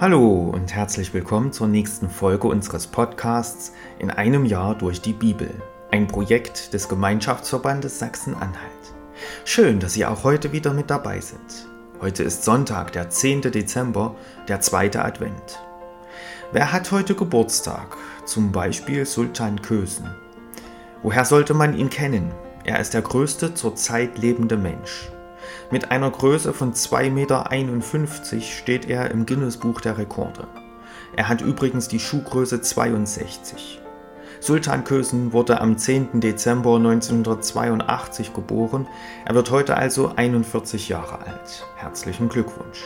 Hallo und herzlich willkommen zur nächsten Folge unseres Podcasts In einem Jahr durch die Bibel, ein Projekt des Gemeinschaftsverbandes Sachsen-Anhalt. Schön, dass Sie auch heute wieder mit dabei sind. Heute ist Sonntag, der 10. Dezember, der zweite Advent. Wer hat heute Geburtstag? Zum Beispiel Sultan Kösen. Woher sollte man ihn kennen? Er ist der größte zurzeit lebende Mensch. Mit einer Größe von 2,51 Meter steht er im Guinness-Buch der Rekorde. Er hat übrigens die Schuhgröße 62. Sultan Kösen wurde am 10. Dezember 1982 geboren. Er wird heute also 41 Jahre alt. Herzlichen Glückwunsch.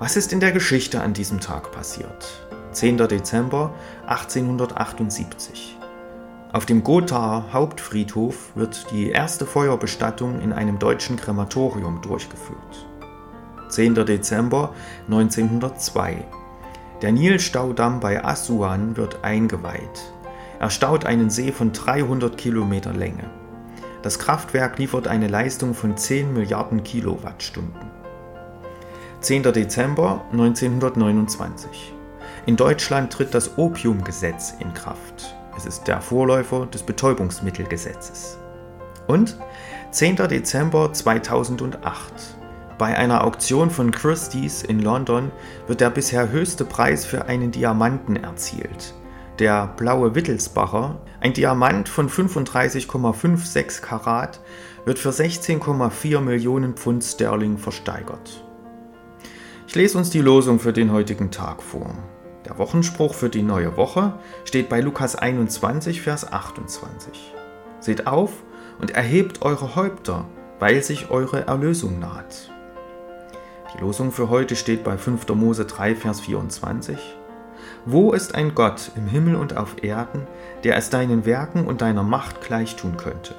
Was ist in der Geschichte an diesem Tag passiert? 10. Dezember 1878. Auf dem Gothaer Hauptfriedhof wird die erste Feuerbestattung in einem deutschen Krematorium durchgeführt. 10. Dezember 1902. Der Nilstaudamm bei Assuan wird eingeweiht. Er staut einen See von 300 Kilometer Länge. Das Kraftwerk liefert eine Leistung von 10 Milliarden Kilowattstunden. 10. Dezember 1929. In Deutschland tritt das Opiumgesetz in Kraft. Es ist der Vorläufer des Betäubungsmittelgesetzes. Und 10. Dezember 2008. Bei einer Auktion von Christie's in London wird der bisher höchste Preis für einen Diamanten erzielt. Der blaue Wittelsbacher, ein Diamant von 35,56 Karat, wird für 16,4 Millionen Pfund Sterling versteigert. Ich lese uns die Losung für den heutigen Tag vor. Der Wochenspruch für die neue Woche steht bei Lukas 21, Vers 28. Seht auf und erhebt eure Häupter, weil sich eure Erlösung naht. Die Losung für heute steht bei 5. Mose 3, Vers 24. Wo ist ein Gott im Himmel und auf Erden, der es deinen Werken und deiner Macht gleichtun könnte?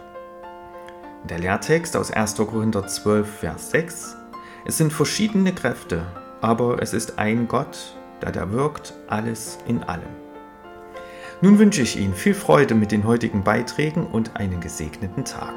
Der Lehrtext aus 1. Korinther 12, Vers 6. Es sind verschiedene Kräfte, aber es ist ein Gott, da der wirkt alles in allem. Nun wünsche ich Ihnen viel Freude mit den heutigen Beiträgen und einen gesegneten Tag.